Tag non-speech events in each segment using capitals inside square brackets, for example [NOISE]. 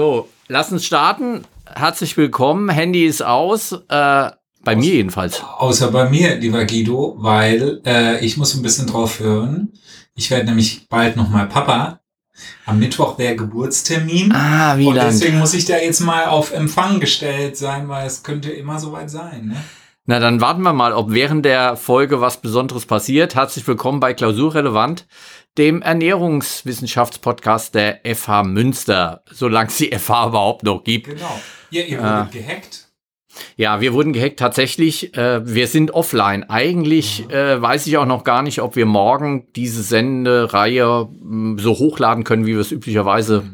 So, lass uns starten. Herzlich willkommen. Handy ist aus. Äh, bei mir jedenfalls. Außer bei mir, lieber Guido, weil äh, ich muss ein bisschen drauf hören. Ich werde nämlich bald nochmal Papa. Am Mittwoch wäre Geburtstermin. Ah, wie Und lang? deswegen muss ich da jetzt mal auf Empfang gestellt sein, weil es könnte immer soweit sein. Ne? Na, dann warten wir mal, ob während der Folge was Besonderes passiert. Herzlich willkommen bei Klausurrelevant, dem Ernährungswissenschaftspodcast der FH Münster, solange es die FH überhaupt noch gibt. Genau. Ja, ihr wurdet gehackt. Ja, wir wurden gehackt tatsächlich. Äh, wir sind offline. Eigentlich äh, weiß ich auch noch gar nicht, ob wir morgen diese Sendereihe mh, so hochladen können, wie wir es üblicherweise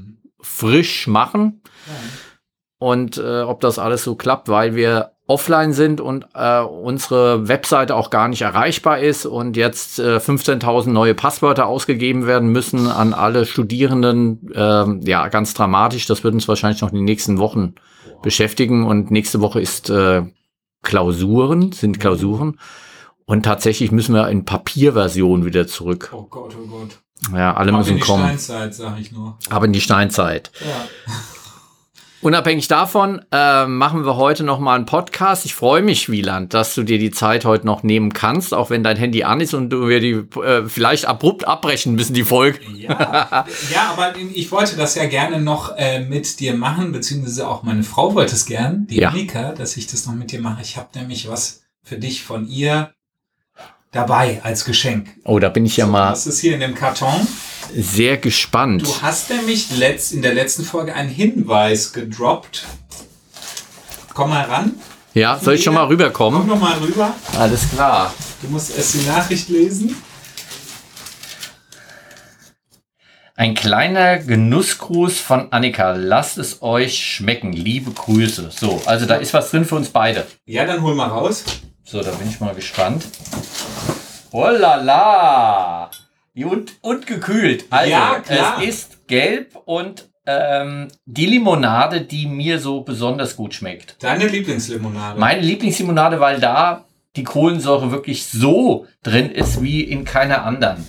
frisch machen. Und äh, ob das alles so klappt, weil wir offline sind und äh, unsere Webseite auch gar nicht erreichbar ist und jetzt äh, 15.000 neue Passwörter ausgegeben werden müssen an alle Studierenden. Ähm, ja, ganz dramatisch. Das wird uns wahrscheinlich noch die nächsten Wochen beschäftigen und nächste Woche ist äh, Klausuren, sind Klausuren. Und tatsächlich müssen wir in Papierversion wieder zurück. Oh Gott, oh Gott. Ja, alle Ab in müssen die kommen. Steinzeit, sag ich nur. Aber in die Steinzeit. Ja. Unabhängig davon äh, machen wir heute noch mal einen Podcast. Ich freue mich, Wieland, dass du dir die Zeit heute noch nehmen kannst, auch wenn dein Handy an ist und du wir die äh, vielleicht abrupt abbrechen müssen, die Folge. Ja, ja, aber ich wollte das ja gerne noch äh, mit dir machen, beziehungsweise auch meine Frau wollte es gern, die Ja. Annika, dass ich das noch mit dir mache. Ich habe nämlich was für dich von ihr dabei als Geschenk. Oh, da bin ich ja So, mal Das ist hier in dem Karton. sehr gespannt. Du hast nämlich letzt, in der letzten Folge einen Hinweis gedroppt. Komm mal ran. Ja, soll ich schon mal Komm rüberkommen? noch mal rüber. Alles klar. Du musst erst die Nachricht lesen. Ein kleiner Genussgruß von Annika. Lasst es euch schmecken. Liebe Grüße. So, also da ist was drin für uns beide. Ja, dann hol mal raus. So, da bin ich mal gespannt. Oh la la! Und, und gekühlt. Also, Ja, klar. es ist gelb und ähm, die Limonade, die mir so besonders gut schmeckt. Deine Lieblingslimonade. Meine Lieblingslimonade, weil da die Kohlensäure wirklich so drin ist wie in keiner anderen.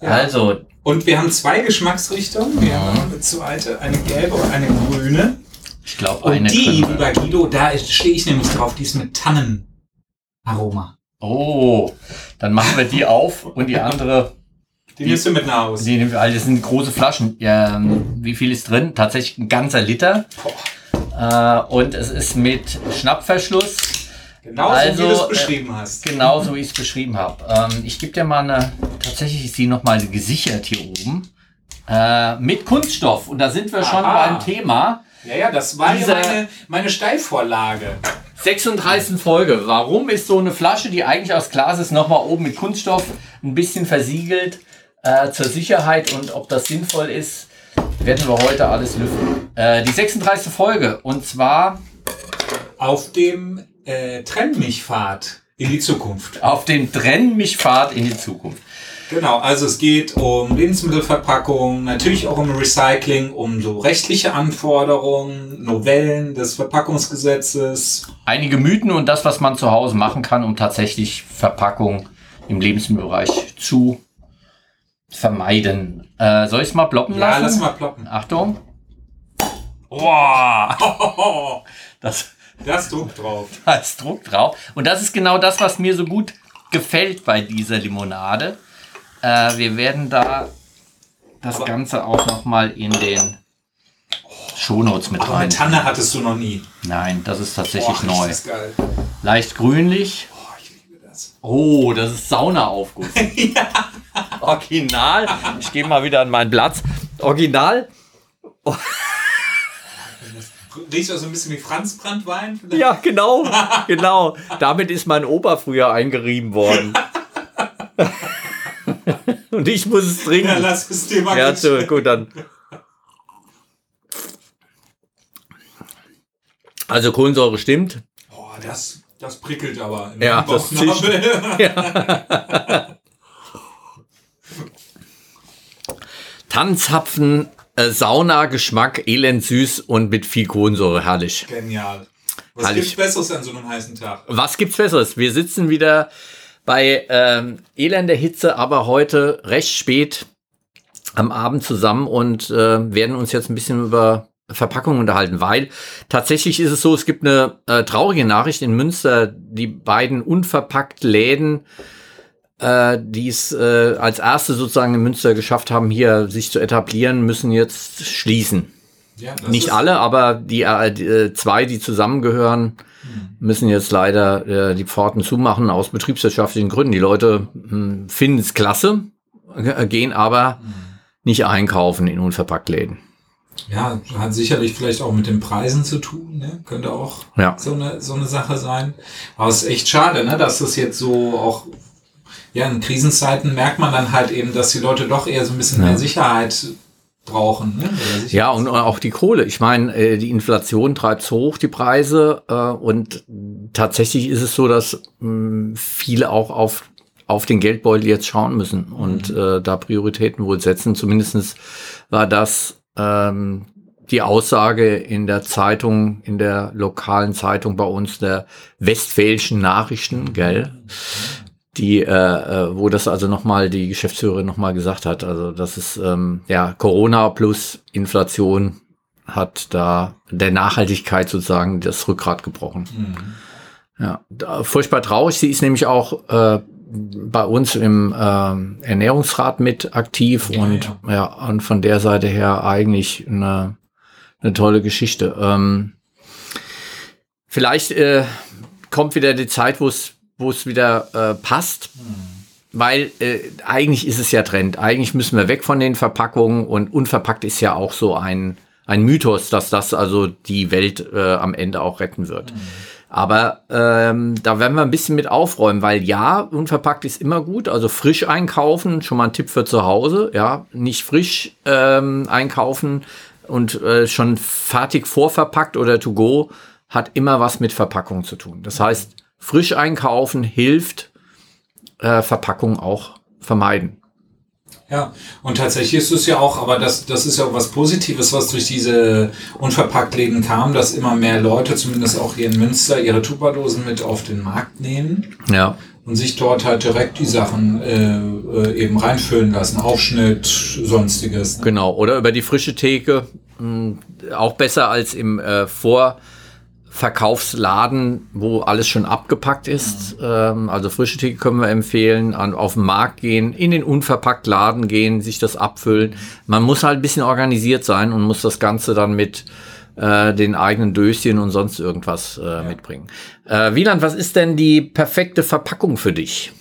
Ja. Also, Und wir haben zwei Geschmacksrichtungen. Wir haben eine zweite, eine gelbe und eine grüne. ich glaube, Und eine die, können wir- lieber Guido, da stehe ich nämlich drauf, die ist mit Tannenaroma. Oh, dann machen wir die auf und die andere Die nimmst du mit nach Hause. Die nehmen wir, also das sind große Flaschen. Ähm, wie viel ist drin? Tatsächlich ein ganzer Liter. Äh, und es ist mit Schnappverschluss. Genauso Also, wie du es äh, beschrieben hast. Genauso wie ich es beschrieben habe. Ähm, ich gebe dir mal eine, tatsächlich ist die nochmal gesichert hier oben. Äh, mit Kunststoff. Und da sind wir schon Aha. beim Thema. Ja, ja, das war ja Dieser- meine, meine Steilvorlage. 36. Folge. Warum ist so eine Flasche, die eigentlich aus Glas ist, nochmal oben mit Kunststoff ein bisschen versiegelt äh, zur Sicherheit und ob das sinnvoll ist, werden wir heute alles lüften. Äh, die 36. Folge und zwar Auf dem äh, Trenn mich Pfad in die Zukunft. auf den Trenn mich Fahrt in die Zukunft. Genau, also es geht um Lebensmittelverpackung, natürlich auch um Recycling, um so rechtliche Anforderungen, Novellen des Verpackungsgesetzes. Einige Mythen und das, was man zu Hause machen kann, um tatsächlich Verpackung im Lebensmittelbereich zu vermeiden. Äh, soll ich es mal ploppen Ja, lassen? lass mal ploppen. Achtung. Wow, Oh, [LAUGHS] das da ist Druck drauf. Da ist Druck drauf. Und das ist genau das, was mir so gut gefällt bei dieser Limonade. Äh, wir werden da das Ganze auch noch mal in den Shownotes mit Aber rein. eine Tanne hattest du noch nie. Nein, das ist tatsächlich Boah, neu. Das ist geil. Leicht grünlich. Boah, ich liebe das. Oh, das ist Saunaaufguss. [LAUGHS] Original. Ich gehe mal wieder an meinen Platz. Original. Riecht auch so ein bisschen wie Franzbrandwein. Ja, genau. Genau. Damit ist mein Opa früher eingerieben worden. [LAUGHS] [LAUGHS] Und ich muss es Ja, trinken. lass es dir mal Ja, so, gut, dann. Also Kohlensäure stimmt. Boah, das, das prickelt aber. im Ja, das Bauchnabel. [LAUGHS] Tanzhapfen, äh, Sauna-Geschmack, elend süß und mit viel Kohlensäure. Herrlich. Genial. Was Herrlich. gibt's Besseres an so einem heißen Tag? Was gibt's Besseres? Wir sitzen wieder bei ähm, elender Hitze, aber heute recht spät am Abend zusammen und äh, werden uns jetzt ein bisschen über Verpackung unterhalten, weil tatsächlich ist es so, es gibt eine äh, traurige Nachricht in Münster, die beiden unverpackt Läden, äh, die es äh, als erste sozusagen in Münster geschafft haben, hier sich zu etablieren, müssen jetzt schließen. Ja, Nicht alle, aber die, äh, die äh, zwei, die zusammengehören, hm. müssen jetzt leider äh, die Pforten zumachen aus betriebswirtschaftlichen Gründen. Die Leute hm, finden es klasse, äh, gehen aber hm. nicht einkaufen in unverpackt Läden. Ja, hat sicherlich vielleicht auch mit den Preisen zu tun, ne? könnte auch ja. so, eine, so eine Sache sein. Aber es ist echt schade, ne? dass das jetzt so auch, ja, in Krisenzeiten merkt man dann halt eben, dass die Leute doch eher so ein bisschen ja. mehr Sicherheit brauchen. Ne? Ja, und auch die Kohle. Ich meine, äh, die Inflation treibt hoch, die Preise. Äh, und tatsächlich ist es so, dass mh, viele auch auf auf den Geldbeutel jetzt schauen müssen und mhm. äh, da Prioritäten wohl setzen. Zumindestens war das ähm, die Aussage in der Zeitung, in der lokalen Zeitung bei uns, der Westfälischen Nachrichten, gell? Die, äh, äh, wo das also nochmal die Geschäftsführerin nochmal gesagt hat. Also das ist ähm, ja Corona plus Inflation hat da der Nachhaltigkeit sozusagen das Rückgrat gebrochen. Mhm. Ja, da, furchtbar traurig. Sie ist nämlich auch äh, bei uns im äh, Ernährungsrat mit aktiv ja, und ja. ja. und von der Seite her eigentlich eine, eine tolle Geschichte. Ähm, vielleicht äh, kommt wieder die Zeit, wo es wo es wieder äh, passt. Hm. Weil äh, eigentlich ist es ja Trend. Eigentlich müssen wir weg von den Verpackungen und unverpackt ist ja auch so ein, ein Mythos, dass das also die Welt äh, am Ende auch retten wird. Mhm. Aber ähm, da werden wir ein bisschen mit aufräumen, weil ja, unverpackt ist immer gut. Also frisch einkaufen, schon mal ein Tipp für zu Hause. Ja, nicht frisch ähm, einkaufen und äh, schon fertig vorverpackt oder to go hat immer was mit Verpackung zu tun. Das heißt, frisch einkaufen hilft, äh, Verpackung auch vermeiden. Ja, und tatsächlich ist es ja auch, aber das, das ist ja auch was Positives, was durch diese Unverpacktläden kam, dass immer mehr Leute, zumindest auch hier in Münster, ihre Tupperdosen mit auf den Markt nehmen. Ja. Und sich dort halt direkt die Sachen äh, äh eben reinfüllen lassen, Aufschnitt, sonstiges. Ne? Genau, oder über die frische Theke, mh, hm, auch besser als im äh, Vor- Verkaufsladen, wo alles schon abgepackt ist. Ähm, also frische Theke können wir empfehlen, an, auf den Markt gehen, in den unverpackt Laden gehen, sich das abfüllen. Man muss halt ein bisschen organisiert sein und muss das Ganze dann mit äh, den eigenen Döschen und sonst irgendwas äh, ja. mitbringen. Äh, Wieland, was ist denn die perfekte Verpackung für dich?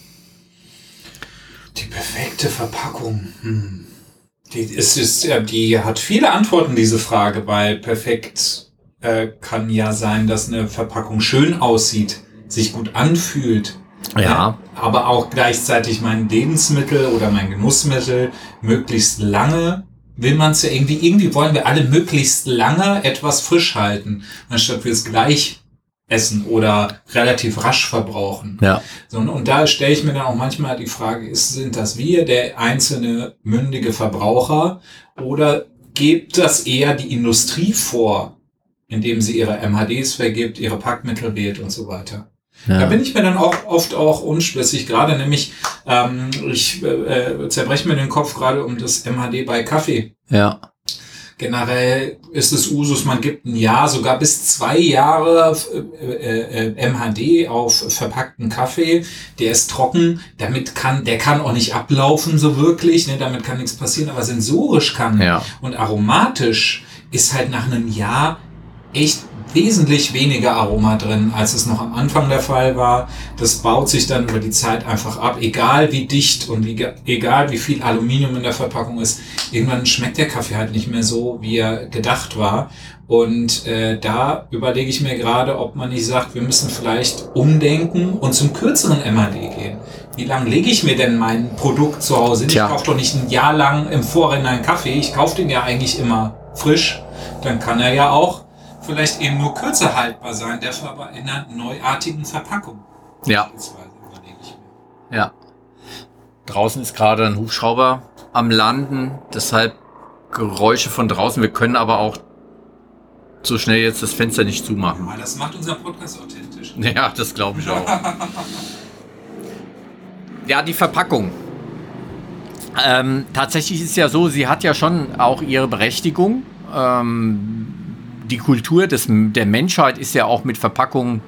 Die perfekte Verpackung. Hm. Die, ist, ist, die hat viele Antworten, diese Frage, weil perfekt äh, kann ja sein, dass eine Verpackung schön aussieht, sich gut anfühlt. Ja. Äh, aber auch gleichzeitig mein Lebensmittel oder mein Genussmittel möglichst lange will man es ja irgendwie, irgendwie wollen wir alle möglichst lange etwas frisch halten, anstatt wir es gleich essen oder relativ rasch verbrauchen. Ja. So, und da stelle ich mir dann auch manchmal die Frage, ist, sind das wir, der einzelne mündige Verbraucher, oder gibt das eher die Industrie vor, indem sie ihre MHDs vergibt, ihre Packmittel wählt und so weiter. Ja. Da bin ich mir dann auch oft auch unschlüssig, gerade nämlich, ähm, ich äh, äh zerbreche mir den Kopf gerade um das MHD bei Kaffee. Ja. Generell ist es Usus, man gibt ein Jahr, sogar bis zwei Jahre äh, äh, äh MHD auf verpackten Kaffee. Der ist trocken, damit kann, der kann auch nicht ablaufen so wirklich, ne, damit kann nichts passieren, aber sensorisch kann ja. und aromatisch ist halt nach einem Jahr echt wesentlich weniger Aroma drin, als es noch am Anfang der Fall war. Das baut sich dann über die Zeit einfach ab, egal wie dicht und wie, egal wie viel Aluminium in der Verpackung ist. Irgendwann schmeckt der Kaffee halt nicht mehr so, wie er gedacht war. Und äh, da überlege ich mir gerade, ob man nicht sagt, wir müssen vielleicht umdenken und zum kürzeren MAD gehen. Wie lange lege ich mir denn mein Produkt zu Hause? Ich kaufe doch nicht ein Jahr lang im Vorhinein Kaffee. Ich kaufe den ja eigentlich immer frisch. Dann kann er ja auch vielleicht eben nur kürzer haltbar sein, dafür aber in einer neuartigen Verpackung. Ja. Ja. Draußen ist gerade ein Hubschrauber am Landen, deshalb Geräusche von draußen. Wir können aber auch so schnell jetzt das Fenster nicht zumachen. Ja, das macht unser Podcast authentisch. [LAUGHS] Ja, das glaube ich auch. [LAUGHS] ja, die Verpackung. Ähm, tatsächlich ist ja so, sie hat ja schon auch ihre Berechtigung. Ähm, die Kultur des, der Menschheit ist ja auch mit Verpackungen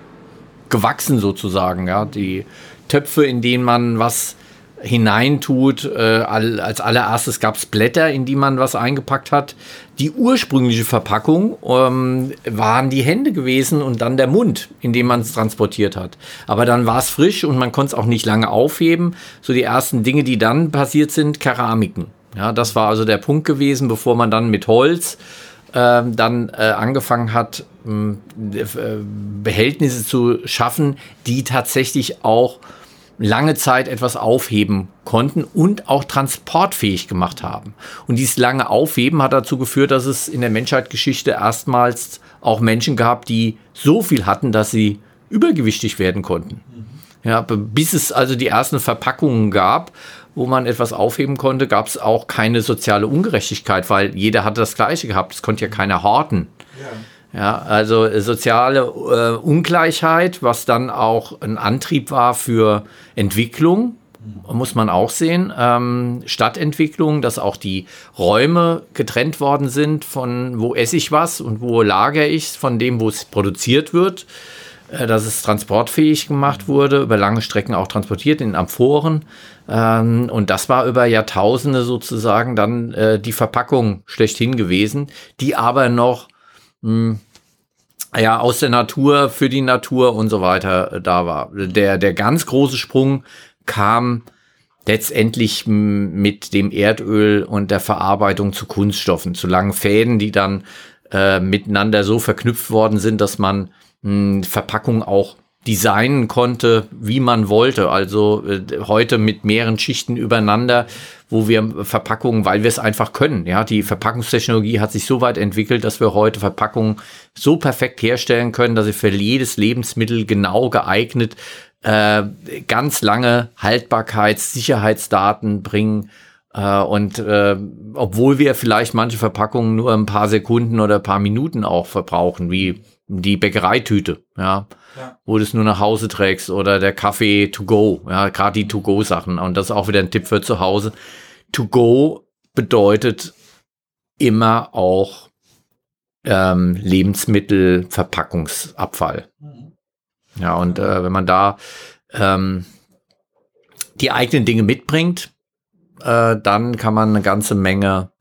gewachsen sozusagen. Ja, die Töpfe, in denen man was hineintut. Äh, als allererstes gab es Blätter, in die man was eingepackt hat. Die ursprüngliche Verpackung ähm, waren die Hände gewesen und dann der Mund, in dem man es transportiert hat. Aber dann war es frisch und man konnte es auch nicht lange aufheben. So die ersten Dinge, die dann passiert sind, Keramiken. Ja, das war also der Punkt gewesen, bevor man dann mit Holz dann äh, angefangen hat, äh, Behältnisse zu schaffen, die tatsächlich auch lange Zeit etwas aufheben konnten und auch transportfähig gemacht haben. Und dieses lange Aufheben hat dazu geführt, dass es in der Menschheitsgeschichte erstmals auch Menschen gab, die so viel hatten, dass sie übergewichtig werden konnten. Ja, bis es also die ersten Verpackungen gab, wo man etwas aufheben konnte, gab es auch keine soziale Ungerechtigkeit, weil jeder hatte das Gleiche gehabt. Es konnte ja keiner horten. Ja. Ja, also äh, soziale äh, Ungleichheit, was dann auch ein Antrieb war für Entwicklung, muss man auch sehen. Ähm, Stadtentwicklung, dass auch die Räume getrennt worden sind von wo esse ich was und wo lagere ich es, von dem, wo es produziert wird. Äh, dass es transportfähig gemacht wurde, über lange Strecken auch transportiert in Amphoren. Ähm, und das war über Jahrtausende sozusagen dann äh, die Verpackung schlechthin gewesen, die aber noch mh, hm, ja, aus der Natur für die Natur und so weiter äh, da war. Der, der ganz große Sprung kam letztendlich hm, mit dem Erdöl und der Verarbeitung zu Kunststoffen, zu langen Fäden, die dann äh, miteinander so verknüpft worden sind, dass man mh, hm, Verpackung auch designen konnte, wie man wollte. Also äh, heute mit mehreren Schichten übereinander, wo wir Verpackungen, weil wir es einfach können. Ja, die Verpackungstechnologie hat sich so weit entwickelt, dass wir heute Verpackungen so perfekt herstellen können, dass sie für jedes Lebensmittel genau geeignet äh, ganz lange Haltbarkeits-, Sicherheitsdaten bringen. Äh, und äh, obwohl wir vielleicht manche Verpackungen nur ein paar Sekunden oder ein paar Minuten auch verbrauchen, wie die Bäckereitüte, ja, ja, wo du es nur nach Hause trägst oder der Kaffee to go, ja, gerade die to go Sachen und das ist auch wieder ein Tipp für zu Hause. To go bedeutet immer auch ähm, Lebensmittelverpackungsabfall. Mhm. Ja, und äh, wenn man da ähm, die eigenen Dinge mitbringt, äh, dann kann man eine ganze Menge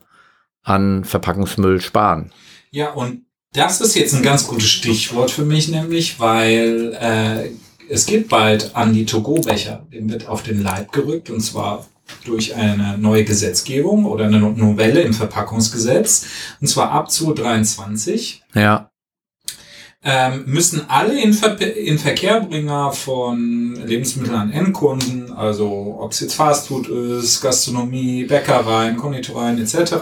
an Verpackungsmüll sparen. Ja, und das ist jetzt ein ganz gutes Stichwort für mich, nämlich, weil äh, es geht bald an die To-Go-Becher. Dem wird auf den Leib gerückt und zwar durch eine neue Gesetzgebung oder eine Novelle im Verpackungsgesetz. Und zwar ab 2023. Ja. Ähm, müssen alle in, Ver in Verkehrbringer von Lebensmitteln an Endkunden, also ob es jetzt Fastfood ist, Gastronomie, Bäckereien, Konditoreien etc.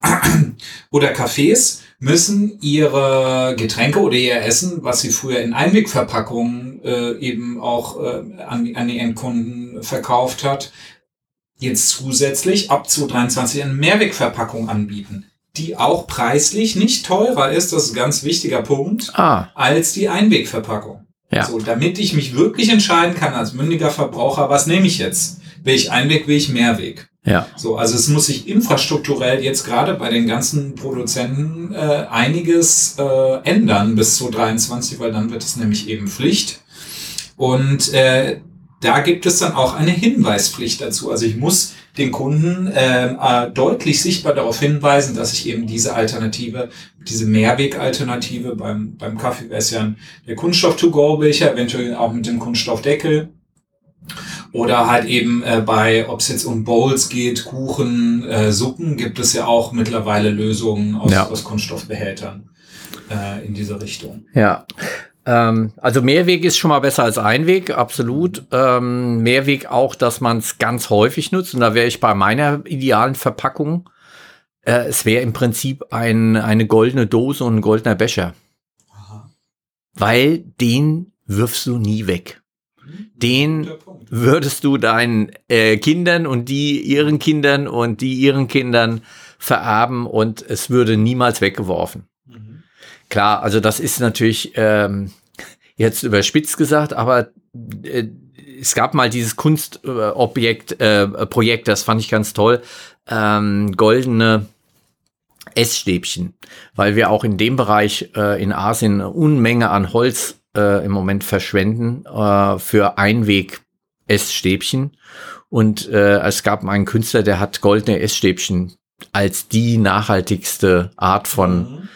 [CLEARS THROAT] oder Cafés, müssen ihre Getränke oder ihr Essen, was sie früher in Einwegverpackungen äh, eben auch äh, an, an die Endkunden verkauft hat, jetzt zusätzlich ab 2023 eine Mehrwegverpackung anbieten, die auch preislich nicht teurer ist, das ist ein ganz wichtiger Punkt, ah. als die Einwegverpackung. Ja. So, damit ich mich wirklich entscheiden kann als mündiger Verbraucher, was nehme ich jetzt? Will ich Einweg, will ich Mehrweg? Ja. So, also es muss sich infrastrukturell jetzt gerade bei den ganzen Produzenten äh, einiges äh, ändern bis 2023, weil dann wird es nämlich eben Pflicht. Und äh, da gibt es dann auch eine Hinweispflicht dazu. Also ich muss den Kunden äh, äh, deutlich sichtbar darauf hinweisen, dass ich eben diese Alternative, diese Mehrwegalternative beim, beim Kaffee wäre ja der Kunststoff-to-go-Becher, eventuell auch mit dem Kunststoffdeckel oder halt eben äh, bei, ob es jetzt um Bowls geht, Kuchen, äh, Suppen, gibt es ja auch mittlerweile Lösungen aus, ja. aus Kunststoffbehältern äh, in diese Richtung. Ja. Ähm, also Mehrweg ist schon mal besser als Einweg, absolut. Ähm, Mehrweg auch, dass man es ganz häufig nutzt. Und da wäre ich bei meiner idealen Verpackung. Äh, es wäre im Prinzip ein, eine goldene Dose und ein goldener Becher. Aha. Weil den wirfst du nie weg. Den würdest du deinen äh, Kindern und die ihren Kindern und die ihren Kindern vererben und es würde niemals weggeworfen. Mhm. Klar, also das ist natürlich ähm, jetzt überspitzt gesagt, aber äh, es gab mal dieses Kunstobjekt, äh, Projekt, das fand ich ganz toll. Ähm, goldene Essstäbchen, weil wir auch in dem Bereich äh, in Asien eine Unmenge an Holz äh, im Moment verschwenden äh, für Einweg-Essstäbchen. Und äh, es gab einen Künstler, der hat goldene Essstäbchen als die nachhaltigste Art von mhm.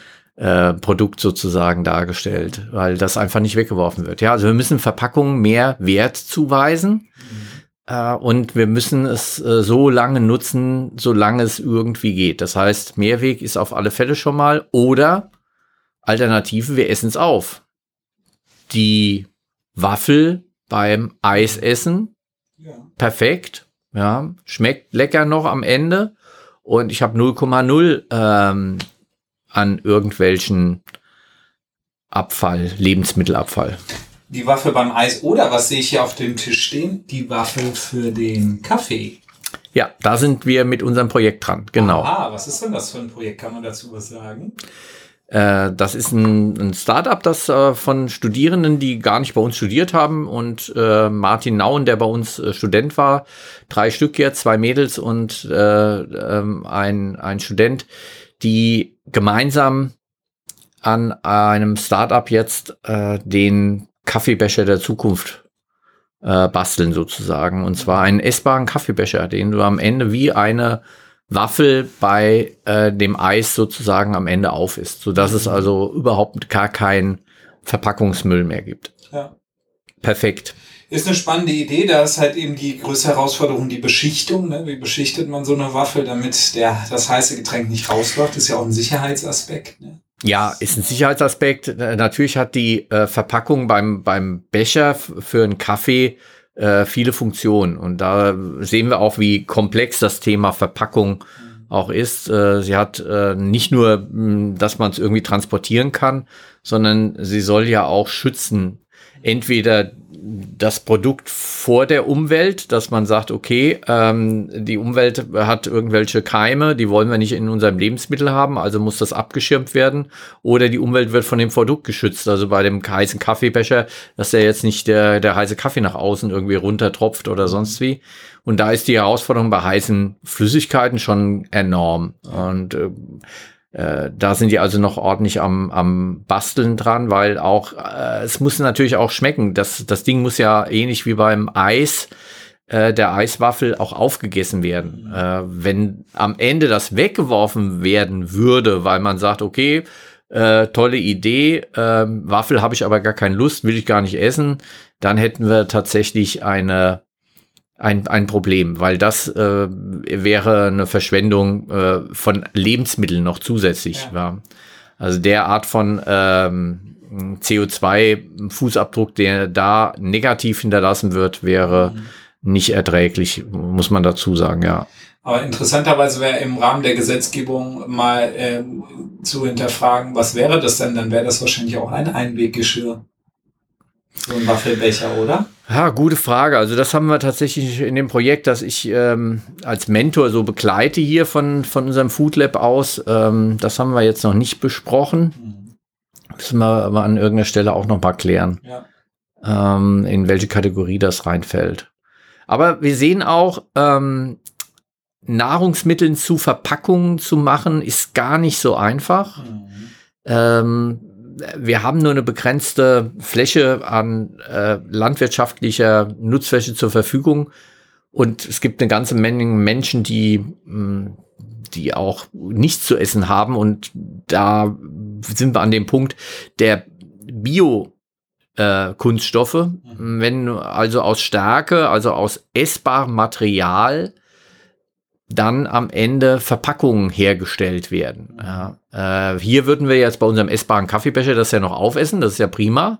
äh, Produkt sozusagen dargestellt, weil das einfach nicht weggeworfen wird. Ja, also wir müssen Verpackungen mehr Wert zuweisen. Mhm. Äh, und wir müssen es äh, so lange nutzen, solange es irgendwie geht. Das heißt, Mehrweg ist auf alle Fälle schon mal. Oder Alternative, wir essen es auf. Die Waffel beim Eisessen, ja. perfekt. Ja, schmeckt lecker noch am Ende. Und ich habe 0,0 ähm, an irgendwelchen Abfall, Lebensmittelabfall die Waffe beim Eis oder was sehe ich hier auf dem Tisch stehen? Die Waffe für den Kaffee. Ja, da sind wir mit unserem Projekt dran, genau. Ah, was ist denn das für ein Projekt? Kann man dazu was sagen? Äh, das ist ein, ein Startup, das äh, von Studierenden, die gar nicht bei uns studiert haben und äh, Martin Nauen, der bei uns äh, Student war, drei Stück jetzt, zwei Mädels und äh, ähm, ein, ein Student, die gemeinsam an einem Startup jetzt äh, den Kaffeebecher der Zukunft basteln sozusagen. Und zwar einen essbaren Kaffeebecher, den du am Ende wie eine Waffel bei äh, dem Eis sozusagen am Ende auf ist, sodass es also überhaupt gar keinen Verpackungsmüll mehr gibt. Ja. Perfekt. Ist eine spannende Idee, da ist halt eben die größte Herausforderung die Beschichtung. Ne? Wie beschichtet man so eine Waffel, damit der, das heiße Getränk nicht rausläuft? Ist ja auch ein Sicherheitsaspekt. Ne? Ja, ist ein Sicherheitsaspekt. Äh, natürlich hat die äh, Verpackung beim, beim Becher für einen Kaffee äh, viele Funktionen. Und da sehen wir auch, wie komplex das Thema Verpackung auch ist. Äh, sie hat äh, nicht nur, hm, dass man es irgendwie transportieren kann, sondern sie soll ja auch schützen. Entweder das Produkt vor der Umwelt, dass man sagt, okay, ähm, die Umwelt hat irgendwelche Keime, die wollen wir nicht in unserem Lebensmittel haben, also muss das abgeschirmt werden. Oder die Umwelt wird von dem Produkt geschützt. Also bei dem heißen Kaffeebecher, dass der jetzt nicht der, der heiße Kaffee nach außen irgendwie runtertropft oder sonst wie. Und da ist die Herausforderung bei heißen Flüssigkeiten schon enorm. Und äh, äh, da sind die also noch ordentlich am, am Basteln dran, weil auch, äh, es muss natürlich auch schmecken. Das, das Ding muss ja ähnlich wie beim Eis, äh, der Eiswaffel auch aufgegessen werden. Äh, wenn am Ende das weggeworfen werden würde, weil man sagt, okay, äh, tolle Idee, äh, Waffel habe ich aber gar keine Lust, will ich gar nicht essen, dann hätten wir tatsächlich eine ein, ein Problem, weil das äh, wäre eine Verschwendung äh, von Lebensmitteln noch zusätzlich. Ja. ja. Also der Art von ähm, CO2-Fußabdruck, der da negativ hinterlassen wird, wäre mhm. nicht erträglich, muss man dazu sagen, ja. Aber interessanterweise wäre im Rahmen der Gesetzgebung mal äh, zu hinterfragen, was wäre das denn? Dann wäre das wahrscheinlich auch ein Einweggeschirr. So ein Waffelbecher, oder? Ja, gute Frage. Also das haben wir tatsächlich in dem Projekt, das ich ähm, als Mentor so begleite hier von, von unserem Food Lab aus. Ähm, das haben wir jetzt noch nicht besprochen. Mhm. Müssen wir aber an irgendeiner Stelle auch noch mal klären, ja. ähm, in welche Kategorie das reinfällt. Aber wir sehen auch, ähm, Nahrungsmitteln zu Verpackungen zu machen, ist gar nicht so einfach. Mhm. Wir haben nur eine begrenzte Fläche an äh, landwirtschaftlicher Nutzfläche zur Verfügung. Und es gibt eine ganze Menge Menschen, die, mh, hm, die auch nichts zu essen haben. Und da sind wir an dem Punkt der Bio- äh, Kunststoffe, mhm. wenn also aus Stärke, also aus essbarem Material dann am Ende Verpackungen hergestellt werden. Ja. Äh, hier würden wir jetzt bei unserem essbaren Kaffeebecher das ja noch aufessen, das ist ja prima.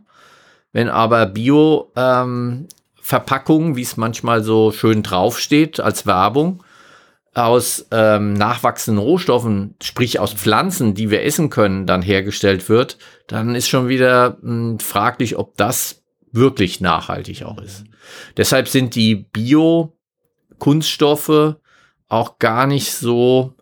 Wenn aber Bio-Verpackungen, ähm, wie es manchmal so schön draufsteht als Werbung, aus ähm, nachwachsenden Rohstoffen, sprich aus Pflanzen, die wir essen können, dann hergestellt wird, dann ist schon wieder mh, hm, fraglich, ob das wirklich nachhaltig auch ist. Deshalb sind die Bio-Kunststoffe auch gar nicht so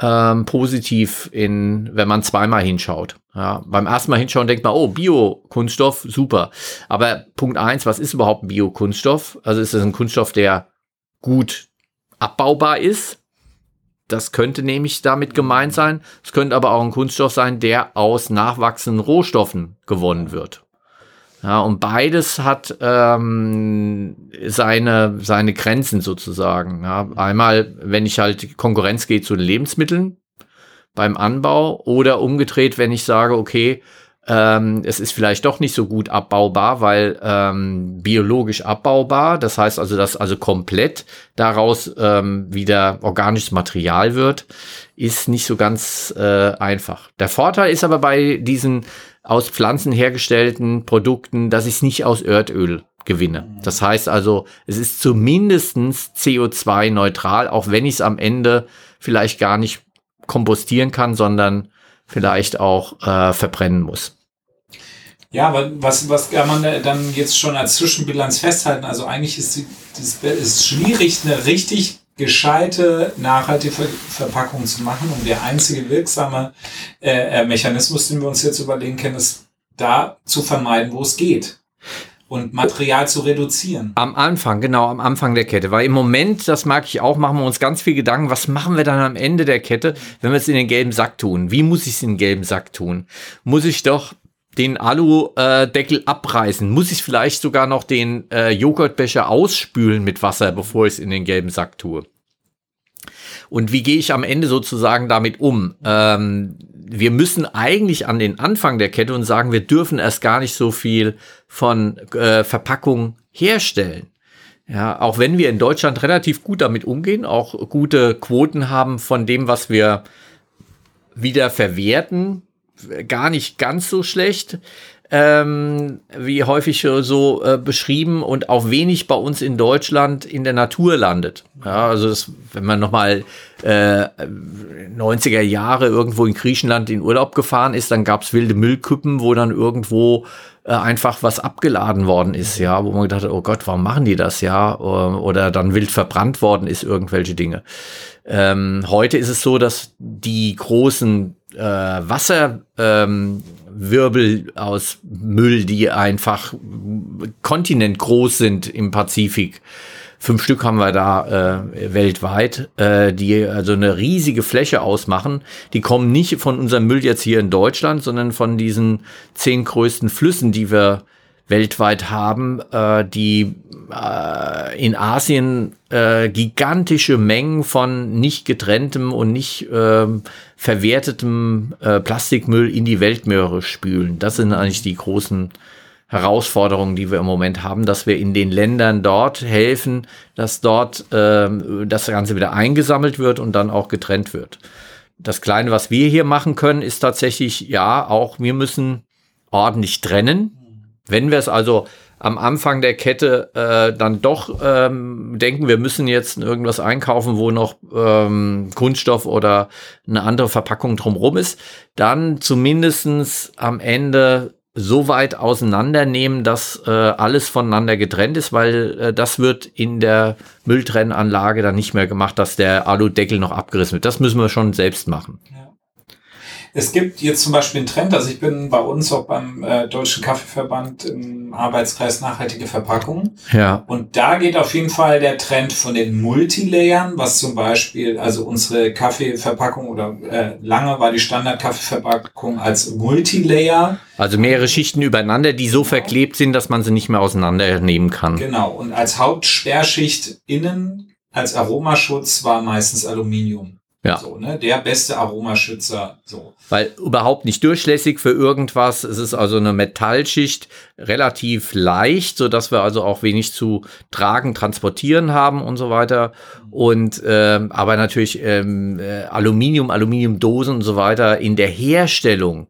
ähm, positiv in, wenn man zweimal hinschaut. Ja, beim ersten Mal hinschauen denkt man, oh, Bio-Kunststoff, super. Aber Punkt eins, was ist überhaupt Bio-Kunststoff? Also ist es ein Kunststoff, der gut abbaubar ist? Das könnte nämlich damit gemeint sein. Es könnte aber auch ein Kunststoff sein, der aus nachwachsenden Rohstoffen gewonnen wird. Ja, und beides hat ähm, seine, seine Grenzen sozusagen. Ja, einmal, wenn ich halt Konkurrenz geht zu den Lebensmitteln beim Anbau oder umgedreht, wenn ich sage, okay, ähm, es ist vielleicht doch nicht so gut abbaubar, weil ähm, biologisch abbaubar, das heißt also, dass also komplett daraus ähm, wieder organisches Material wird, ist nicht so ganz äh, einfach. Der Vorteil ist aber bei diesen aus Pflanzen hergestellten Produkten, dass ich es nicht aus Erdöl gewinne. Das heißt also, es ist zumindest CO2-neutral, auch wenn ich es am Ende vielleicht gar nicht kompostieren kann, sondern vielleicht auch äh, verbrennen muss. Ja, aber was, was kann man dann jetzt schon als Zwischenbilanz festhalten? Also eigentlich ist es schwierig, eine richtig gescheite, nachhaltige Verpackung zu machen. Und der einzige wirksame äh, äh, Mechanismus, den wir uns jetzt überlegen können, ist da zu vermeiden, wo es geht. Und Material zu reduzieren. Am Anfang, genau, am Anfang der Kette. Weil im Moment, das mag ich auch, machen wir uns ganz viel Gedanken, was machen wir dann am Ende der Kette, wenn wir es in den gelben Sack tun? Wie muss ich es in den gelben Sack tun? Muss ich doch den Alu-Deckel abreißen? Muss ich vielleicht sogar noch den äh, Joghurtbecher ausspülen mit Wasser, bevor ich es in den gelben Sack tue? Und wie gehe ich am Ende sozusagen damit um? Ähm, wir müssen eigentlich an den Anfang der Kette und sagen, wir dürfen erst gar nicht so viel von äh, Verpackung herstellen. Ja, auch wenn wir in Deutschland relativ gut damit umgehen, auch gute Quoten haben von dem, was wir wieder verwerten, gar nicht ganz so schlecht, ähm, wie häufig so äh, beschrieben und auch wenig bei uns in Deutschland in der Natur landet. Ja, also das, wenn man nochmal äh, 90er Jahre irgendwo in Griechenland in Urlaub gefahren ist, dann gab's wilde Müllküppen, wo dann irgendwo äh, einfach was abgeladen worden ist, ja, wo man gedacht hat, oh Gott, warum machen die das, ja, oder dann wild verbrannt worden ist, irgendwelche Dinge. Ähm, heute ist es so, dass die großen äh, Wasserwirbel ähm, aus Müll, die einfach kontinentgroß sind im Pazifik, fünf Stück haben wir da äh, weltweit, äh, die also eine riesige Fläche ausmachen. Die kommen nicht von unserem Müll jetzt hier in Deutschland, sondern von diesen zehn größten Flüssen, die wir weltweit haben, äh, die äh, in Asien äh, gigantische Mengen von nicht getrenntem und nicht äh, verwertetem äh, Plastikmüll in die Weltmeere spülen. Das sind eigentlich die großen Herausforderungen, die wir im Moment haben, dass wir in den Ländern dort helfen, dass dort äh, das Ganze wieder eingesammelt wird und dann auch getrennt wird. Das Kleine, was wir hier machen können, ist tatsächlich, ja, auch wir müssen ordentlich trennen. Wenn wir es also am Anfang der Kette äh, dann doch ähm, denken, wir müssen jetzt irgendwas einkaufen, wo noch ähm, Kunststoff oder eine andere Verpackung drumherum ist, dann zumindestens am Ende so weit auseinandernehmen, dass äh, alles voneinander getrennt ist, weil äh, das wird in der Mülltrennanlage dann nicht mehr gemacht, dass der Aludeckel noch abgerissen wird. Das müssen wir schon selbst machen. Ja. Es gibt jetzt zum Beispiel einen Trend, also ich bin bei uns auch beim äh, Deutschen Kaffeeverband im Arbeitskreis Nachhaltige Verpackung. Ja. Und da geht auf jeden Fall der Trend von den Multilayern, was zum Beispiel, also unsere Kaffeeverpackung oder äh, lange war die Standard-Kaffeeverpackung als Multilayer. Also mehrere Schichten übereinander, die so verklebt sind, dass man sie nicht mehr auseinandernehmen kann. Genau. Und als Hauptsperrschicht innen, als Aromaschutz war meistens Aluminium. Ja. So, ne? Der beste Aromaschützer. So. Weil überhaupt nicht durchlässig für irgendwas. Es ist also eine Metallschicht, relativ leicht, so dass wir also auch wenig zu tragen, transportieren haben und so weiter. Und ähm, aber natürlich ähm, äh, Aluminium, Aluminiumdosen und so weiter in der Herstellung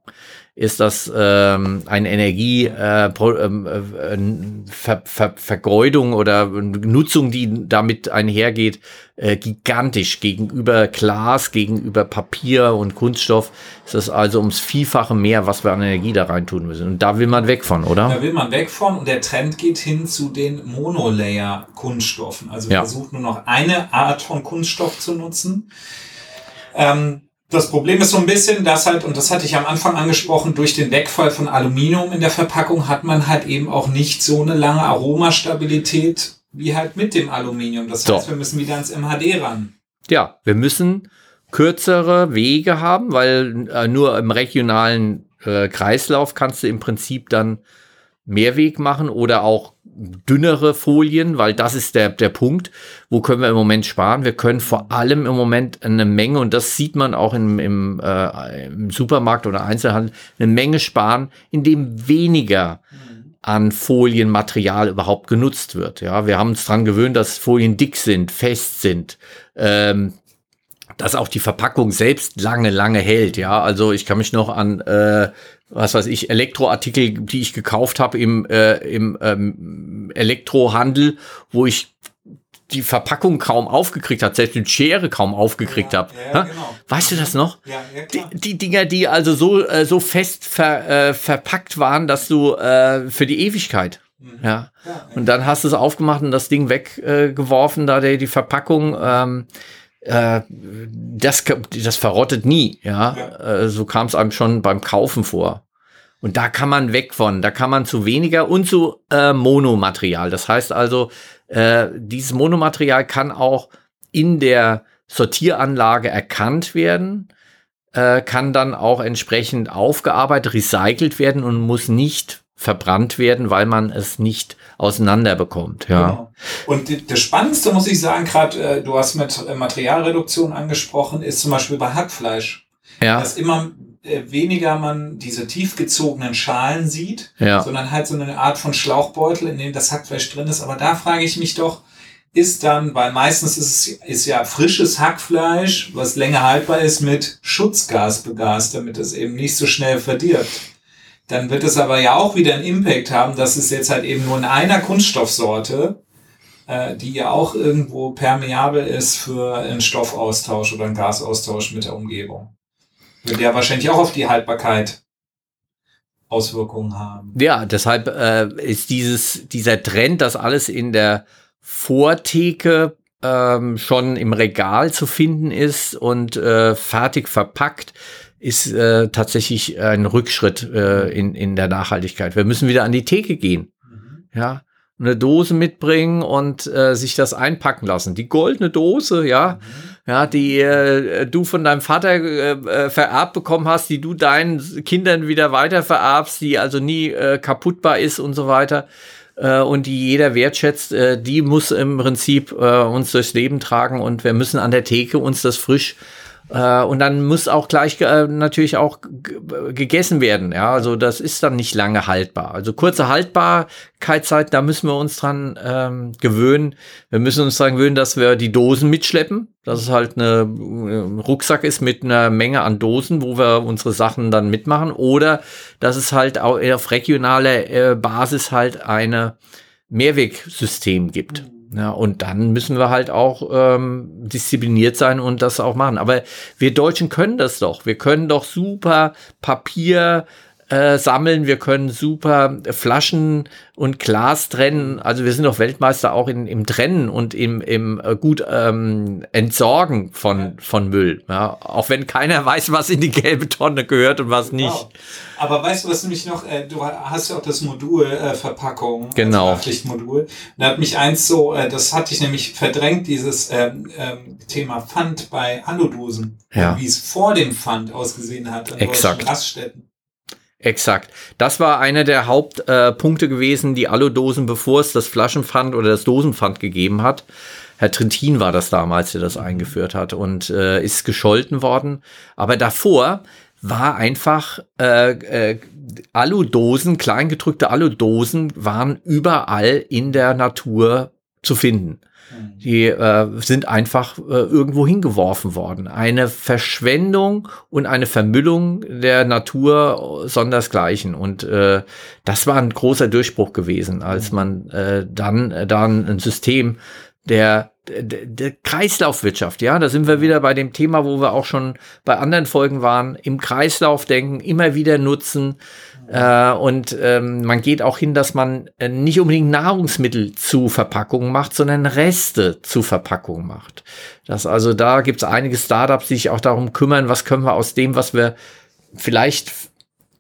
ist das ähm, eine Energie äh, ähm, äh, Ver Ver oder Nutzung, die damit einhergeht, äh, gigantisch gegenüber Glas, gegenüber Papier und Kunststoff. Ist das also ums Vielfache mehr, was wir an Energie da rein tun müssen. Und da will man weg von, oder? Da will man weg von und der Trend geht hin zu den Monolayer-Kunststoffen. Also ja. versucht nur noch eine Art von Kunststoff zu nutzen. Ähm, das Problem ist so ein bisschen, dass halt, und das hatte ich am Anfang angesprochen, durch den Wegfall von Aluminium in der Verpackung hat man halt eben auch nicht so eine lange Aromastabilität wie halt mit dem Aluminium. Das heißt, so. wir müssen wieder ans MHD ran. Ja, wir müssen kürzere Wege haben, weil äh, nur im regionalen äh, Kreislauf kannst du im Prinzip dann Mehrweg machen oder auch dünnere Folien, weil das ist der, der Punkt, wo können wir im Moment sparen. Wir können vor allem im Moment eine Menge, und das sieht man auch im, im, äh, im Supermarkt oder Einzelhandel, eine Menge sparen, indem weniger an Folienmaterial überhaupt genutzt wird. Ja, wir haben uns dran gewöhnt, dass Folien dick sind, fest sind, ähm, dass auch die Verpackung selbst lange, lange hält. Ja, also ich kann mich noch an äh, was weiß ich, Elektroartikel, die ich gekauft habe im, äh, im ähm, Elektrohandel, wo ich die Verpackung kaum aufgekriegt habe, selbst die Schere kaum aufgekriegt ja, habe. Ja, genau. Weißt du das noch? Ja, ja. Die, die Dinger, die also so, äh, so fest ver, äh, verpackt waren, dass du äh, für die Ewigkeit. Mhm. Ja. Und dann hast du es aufgemacht und das Ding weggeworfen, da der, die Verpackung. Ähm, äh, das, das verrottet nie, ja. ja. Äh, so kam es einem schon beim Kaufen vor. Und da kann man weg von, da kann man zu weniger und zu äh, Monomaterial. Das heißt also, äh, dieses Monomaterial kann auch in der Sortieranlage erkannt werden, äh, kann dann auch entsprechend aufgearbeitet, recycelt werden und muss nicht verbrannt werden, weil man es nicht auseinander bekommt. Ja. Genau. Und das Spannendste muss ich sagen, gerade äh, du hast mit äh, Materialreduktion angesprochen, ist zum Beispiel bei Hackfleisch. Ja. Dass immer äh, weniger man diese tiefgezogenen Schalen sieht, ja. sondern halt so eine Art von Schlauchbeutel, in dem das Hackfleisch drin ist. Aber da frage ich mich doch, ist dann, weil meistens ist es ist ja frisches Hackfleisch, was länger haltbar ist, mit Schutzgas begast, damit es eben nicht so schnell verdirbt dann wird es aber ja auch wieder einen Impact haben, dass es jetzt halt eben nur in einer Kunststoffsorte, äh, die ja auch irgendwo permeabel ist für einen Stoffaustausch oder einen Gasaustausch mit der Umgebung. Wird ja wahrscheinlich auch auf die Haltbarkeit Auswirkungen haben. Ja, deshalb äh, ist dieses, dieser Trend, dass alles in der Vortheke ähm, schon im Regal zu finden ist und äh, fertig verpackt, ist äh, tatsächlich ein Rückschritt äh, in, in der Nachhaltigkeit. Wir müssen wieder an die Theke gehen. Mhm. Ja, eine Dose mitbringen und äh, sich das einpacken lassen. Die goldene Dose, ja, mhm. ja, die äh, du von deinem Vater äh, äh, vererbt bekommen hast, die du deinen Kindern wieder weiter vererbst, die also nie äh, kaputtbar ist und so weiter äh, und die jeder wertschätzt, äh, die muss im Prinzip äh, uns durchs Leben tragen und wir müssen an der Theke uns das frisch äh, und dann muss auch gleich äh, natürlich auch gegessen werden. Ja, also das ist dann nicht lange haltbar. Also kurze Haltbarkeitszeit, da müssen wir uns dran ähm, gewöhnen. Wir müssen uns dran gewöhnen, dass wir die Dosen mitschleppen. Dass es halt eine, ein Rucksack ist mit einer Menge an Dosen, wo wir unsere Sachen dann mitmachen. Oder dass es halt auch auf regionaler äh, Basis halt eine Mehrwegsystem gibt. Mhm. Ja, und dann müssen wir halt auch ähm, diszipliniert sein und das auch machen. Aber wir Deutschen können das doch. Wir können doch super Papier äh, sammeln, wir können super Flaschen und Glas trennen. Also wir sind doch Weltmeister auch in, im Trennen und im, im äh, gut ähm, Entsorgen von, von Müll. Ja? Auch wenn keiner weiß, was in die gelbe Tonne gehört und was nicht. Wow. Aber weißt du, was nämlich noch, äh, du hast ja auch das Modul äh, Verpackung, genau. das Pflichtmodul. Da hat mich eins so, äh, das hatte ich nämlich verdrängt, dieses ähm, ähm, Thema Pfand bei Aludosen. Ja. Wie es vor dem Pfand ausgesehen hat an Exakt. Raststätten. Exakt. Das war einer der Hauptpunkte äh, gewesen, die Aludosen, bevor es das Flaschenpfand oder das Dosenpfand gegeben hat. Herr Trittin war das damals, der das eingeführt hat und äh, ist gescholten worden. Aber davor war einfach äh, äh, Aludosen, kleingedrückte Aludosen waren überall in der Natur zu finden. Die äh, sind einfach äh, irgendwo hingeworfen worden. Eine Verschwendung und eine Vermüllung der Natur sondersgleichen. Und äh, das war ein großer Durchbruch gewesen, als man äh, dann, äh, dann ein System der, der, der Kreislaufwirtschaft, ja, da sind wir wieder bei dem Thema, wo wir auch schon bei anderen Folgen waren, im Kreislauf denken, immer wieder nutzen, äh, und ähm, man geht auch hin, dass man äh, nicht unbedingt Nahrungsmittel zu Verpackungen macht, sondern Reste zu Verpackungen macht. Das also da gibt es einige Startups, die sich auch darum kümmern, was können wir aus dem, was wir vielleicht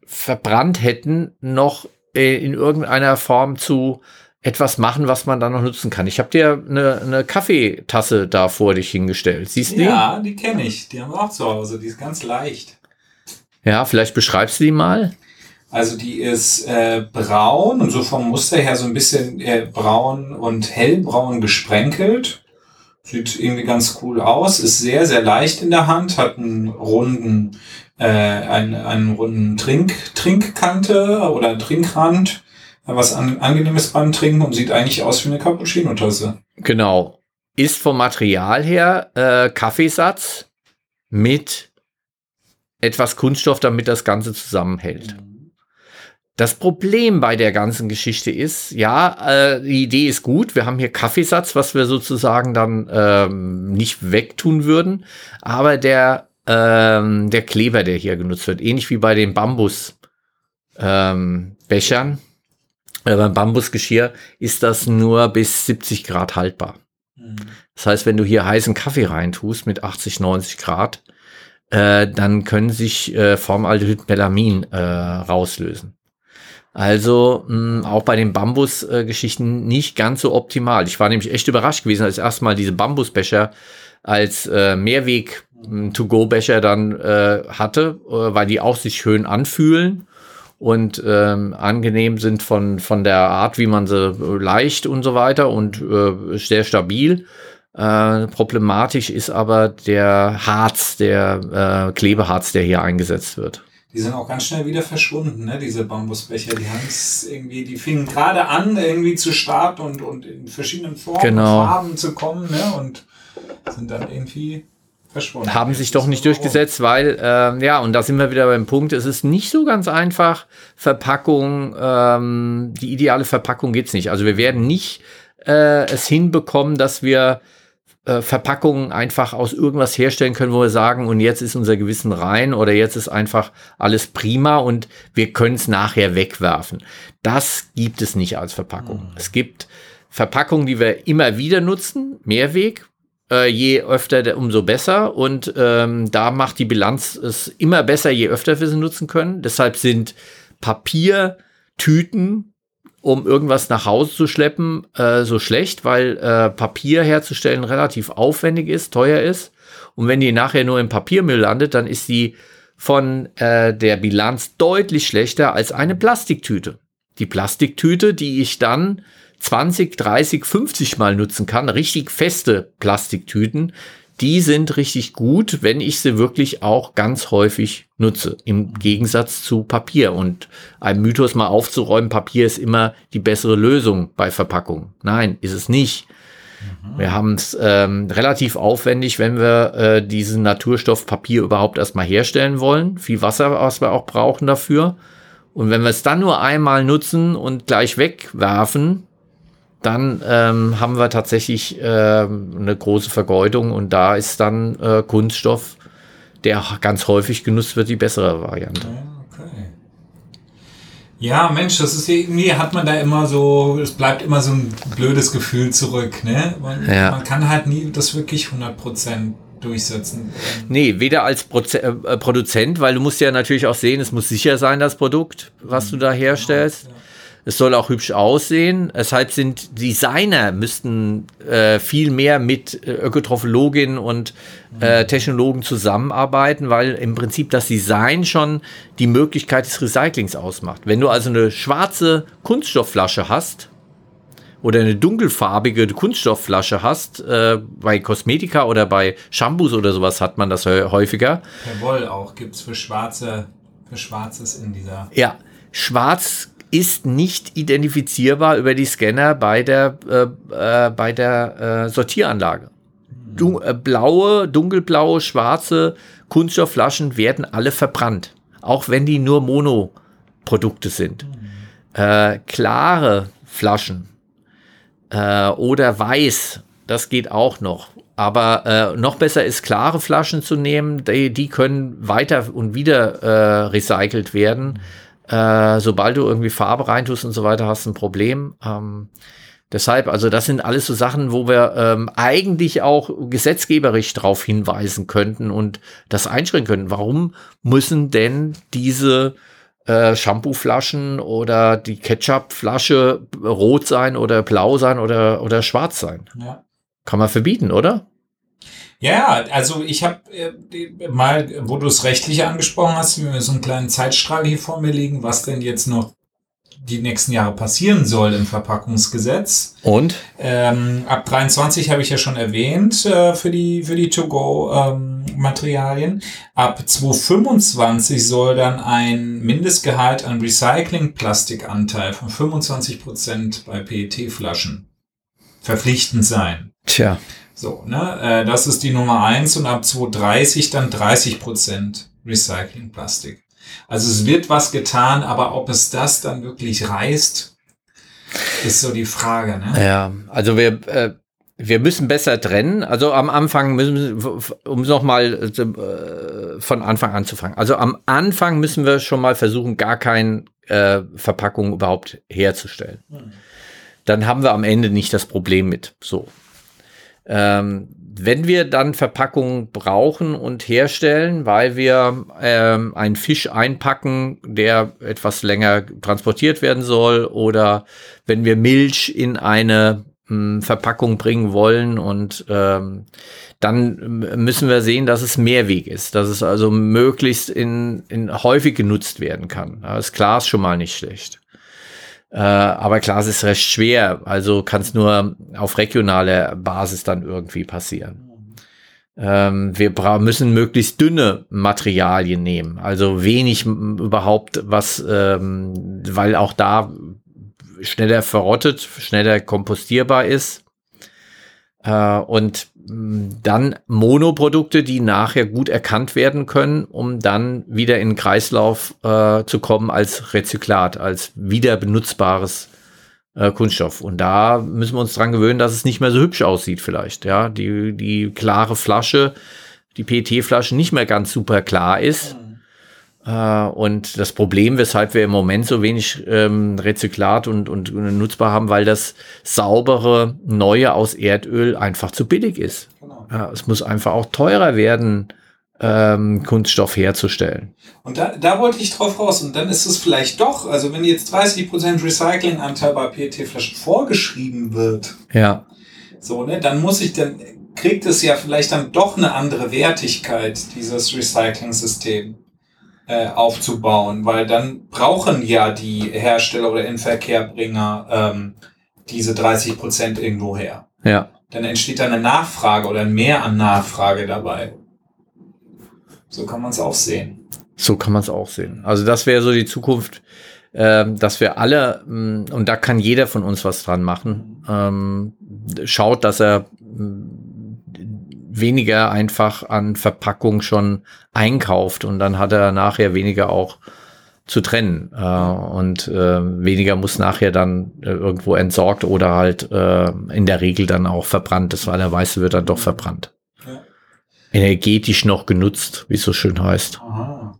verbrannt hätten, noch äh, in irgendeiner Form zu etwas machen, was man dann noch nutzen kann. Ich habe dir eine, eine Kaffeetasse da vor dich hingestellt. Siehst du die? Ja, die kenne ich. Die haben wir auch zu Hause. Die ist ganz leicht. Ja, vielleicht beschreibst du die mal. Also die ist äh, braun und so vom Muster her so ein bisschen äh, braun und hellbraun gesprenkelt. Sieht irgendwie ganz cool aus. Ist sehr, sehr leicht in der Hand. Hat einen runden, äh, einen, einen runden Trink, Trinkkante oder Trinkrand. Was an, angenehmes beim Trinken und sieht eigentlich aus wie eine Cappuccino-Tasse. Genau. Ist vom Material her äh, Kaffeesatz mit etwas Kunststoff, damit das Ganze zusammenhält. Mhm. Das Problem bei der ganzen Geschichte ist, ja, äh, die Idee ist gut. Wir haben hier Kaffeesatz, was wir sozusagen dann ähm, nicht wegtun würden. Aber der, ähm, der Kleber, der hier genutzt wird, ähnlich wie bei den Bambusbechern, ähm, äh, beim Bambusgeschirr, ist das nur bis 70 Grad haltbar. Mhm. Das heißt, wenn du hier heißen Kaffee reintust mit 80, 90 Grad, äh, dann können sich äh, Formaldehyd Melamin äh, rauslösen. Also mh, auch bei den Bambus-Geschichten nicht ganz so optimal. Ich war nämlich echt überrascht gewesen, als erstmal diese Bambusbecher als äh, Mehrweg-to-go-Becher dann äh, hatte, äh, weil die auch sich schön anfühlen und ähm, angenehm sind von, von der Art, wie man sie leicht und so weiter und äh, sehr stabil. Äh, problematisch ist aber der Harz, der äh, Klebeharz, der hier eingesetzt wird. Die sind auch ganz schnell wieder verschwunden, ne? diese Bambusbecher. Die haben es irgendwie, die fingen gerade an, irgendwie zu starten und, und in verschiedenen Formen genau. und Farben zu kommen, ne? Und sind dann irgendwie verschwunden. Haben sich doch nicht durchgesetzt, weil, äh, ja, und da sind wir wieder beim Punkt, es ist nicht so ganz einfach. Verpackung, ähm, die ideale Verpackung geht's nicht. Also wir werden nicht äh, es hinbekommen, dass wir äh, Verpackungen einfach aus irgendwas herstellen können, wo wir sagen, und jetzt ist unser Gewissen rein oder jetzt ist einfach alles prima und wir können es nachher wegwerfen. Das gibt es nicht als Verpackung. Mhm. Es gibt Verpackungen, die wir immer wieder nutzen, Mehrweg. Äh, je öfter, umso besser. Und ähm, da macht die Bilanz es immer besser, je öfter wir sie nutzen können. Deshalb sind Papiertüten um irgendwas nach Hause zu schleppen, äh, so schlecht, weil äh, Papier herzustellen relativ aufwendig ist, teuer ist. Und wenn die nachher nur im Papiermüll landet, dann ist die von äh, der Bilanz deutlich schlechter als eine Plastiktüte. Die Plastiktüte, die ich dann 20, 30, 50 Mal nutzen kann, richtig feste Plastiktüten, die sind richtig gut, wenn ich sie wirklich auch ganz häufig nutze, im Gegensatz zu Papier. Und ein Mythos mal aufzuräumen, Papier ist immer die bessere Lösung bei Verpackung. Nein, ist es nicht. Mhm. Wir haben es ähm, relativ aufwendig, wenn wir äh, diesen Naturstoff Papier überhaupt erstmal herstellen wollen. Viel Wasser, was wir auch brauchen dafür. Und wenn wir es dann nur einmal nutzen und gleich wegwerfen, dann ähm, haben wir tatsächlich äh, eine große Vergeudung und da ist dann äh, Kunststoff, der ganz häufig genutzt wird, die bessere Variante. Okay. Ja, Mensch, das ist irgendwie hat man da immer so, es bleibt immer so ein blödes Gefühl zurück, ne? Man, ja. man kann halt nie das wirklich 100% durchsetzen. Nee, weder als Proze äh, Produzent, weil du musst ja natürlich auch sehen, es muss sicher sein, das Produkt, was mhm. du da herstellst. Genau, ja. Es soll auch hübsch aussehen. Deshalb sind Designer müssten äh, viel mehr mit äh, Ökotrophologinnen und äh, Technologen zusammenarbeiten, weil im Prinzip das Design schon die Möglichkeit des Recyclings ausmacht. Wenn du also eine schwarze Kunststoffflasche hast, oder eine dunkelfarbige Kunststoffflasche hast, äh, bei Kosmetika oder bei Shampoos oder sowas hat man das häufiger. Per Woll auch gibt es für schwarze, für Schwarzes in dieser. Ja, schwarz ist nicht identifizierbar über die Scanner bei der, äh, äh, bei der äh, Sortieranlage. Du, äh, blaue, dunkelblaue, schwarze Kunststoffflaschen werden alle verbrannt, auch wenn die nur Monoprodukte sind. Äh, klare Flaschen äh, oder weiß, das geht auch noch. Aber äh, noch besser ist, klare Flaschen zu nehmen. Die, die können weiter und wieder äh, recycelt werden. Äh, sobald du irgendwie Farbe reintust und so weiter, hast du ein Problem. Ähm, deshalb, also das sind alles so Sachen, wo wir ähm, eigentlich auch gesetzgeberisch darauf hinweisen könnten und das einschränken könnten. Warum müssen denn diese äh, Shampooflaschen oder die Ketchupflasche rot sein oder blau sein oder, oder schwarz sein. Ja. Kann man verbieten, oder? Ja, also ich habe äh, mal, wo du es rechtliche angesprochen hast, wir so einen kleinen Zeitstrahl hier vor mir liegen, was denn jetzt noch die nächsten Jahre passieren soll im Verpackungsgesetz. Und? Ähm, ab 23 habe ich ja schon erwähnt äh, für die für die To-Go-Materialien. Ähm, ab 2025 soll dann ein Mindestgehalt an Recycling-Plastikanteil von 25 Prozent bei PET-Flaschen verpflichtend sein. Tja. So, ne, äh, das ist die Nummer eins und ab 2030 dann 30 Prozent Recycling-Plastik. Also es wird was getan, aber ob es das dann wirklich reißt, ist so die Frage. Ne? Ja, also wir, äh, wir müssen besser trennen. Also am Anfang müssen wir, um nochmal äh, von Anfang an zu fangen. Also am Anfang müssen wir schon mal versuchen, gar keine äh, Verpackung überhaupt herzustellen. Hm. Dann haben wir am Ende nicht das Problem mit. So. Ähm, wenn wir dann Verpackungen brauchen und herstellen, weil wir ähm, einen Fisch einpacken, der etwas länger transportiert werden soll, oder wenn wir Milch in eine hm, Verpackung bringen wollen und ähm, dann müssen wir sehen, dass es Mehrweg ist, dass es also möglichst in, in häufig genutzt werden kann. Das Glas schon mal nicht schlecht. Äh, aber klar, es ist recht schwer. Also kann es nur auf regionaler Basis dann irgendwie passieren. Ähm, wir müssen möglichst dünne Materialien nehmen, also wenig überhaupt was, ähm, weil auch da schneller verrottet, schneller kompostierbar ist. Äh, und dann Monoprodukte, die nachher gut erkannt werden können, um dann wieder in den Kreislauf äh, zu kommen als Rezyklat, als wieder benutzbares äh, Kunststoff. Und da müssen wir uns dran gewöhnen, dass es nicht mehr so hübsch aussieht vielleicht. Ja, die, die klare Flasche, die PET-Flasche nicht mehr ganz super klar ist. Äh, und das Problem, weshalb wir im Moment so wenig ähm, Rezyklat und, und, und, nutzbar haben, weil das saubere Neue aus Erdöl einfach zu billig ist. Genau. Ja, es muss einfach auch teurer werden, ähm, Kunststoff herzustellen. Und da, da wollte ich drauf raus. Und dann ist es vielleicht doch, also wenn jetzt 30% Recyclinganteil bei PET-Flaschen vorgeschrieben wird, ja. so, ne, dann muss ich dann, kriegt es ja vielleicht dann doch eine andere Wertigkeit, dieses Recycling-System äh, aufzubauen, weil dann brauchen ja die Hersteller oder Inverkehrbringer ähm, diese 30 Prozent irgendwo her. Ja. Dann entsteht da eine Nachfrage oder mehr an Nachfrage dabei. So kann man es auch sehen. So kann man es auch sehen. Also das wäre so die Zukunft, ähm, dass wir alle, mm, und da kann jeder von uns was dran machen, ähm, schaut, dass er mm, weniger einfach an Verpackung schon einkauft und dann hat er nachher weniger auch zu trennen äh, und äh, weniger muss nachher dann äh, irgendwo entsorgt oder halt äh, in der Regel dann auch verbrannt. Das war der weiße wird dann doch verbrannt. Ja. Energetisch noch genutzt, wie es so schön heißt. Aha.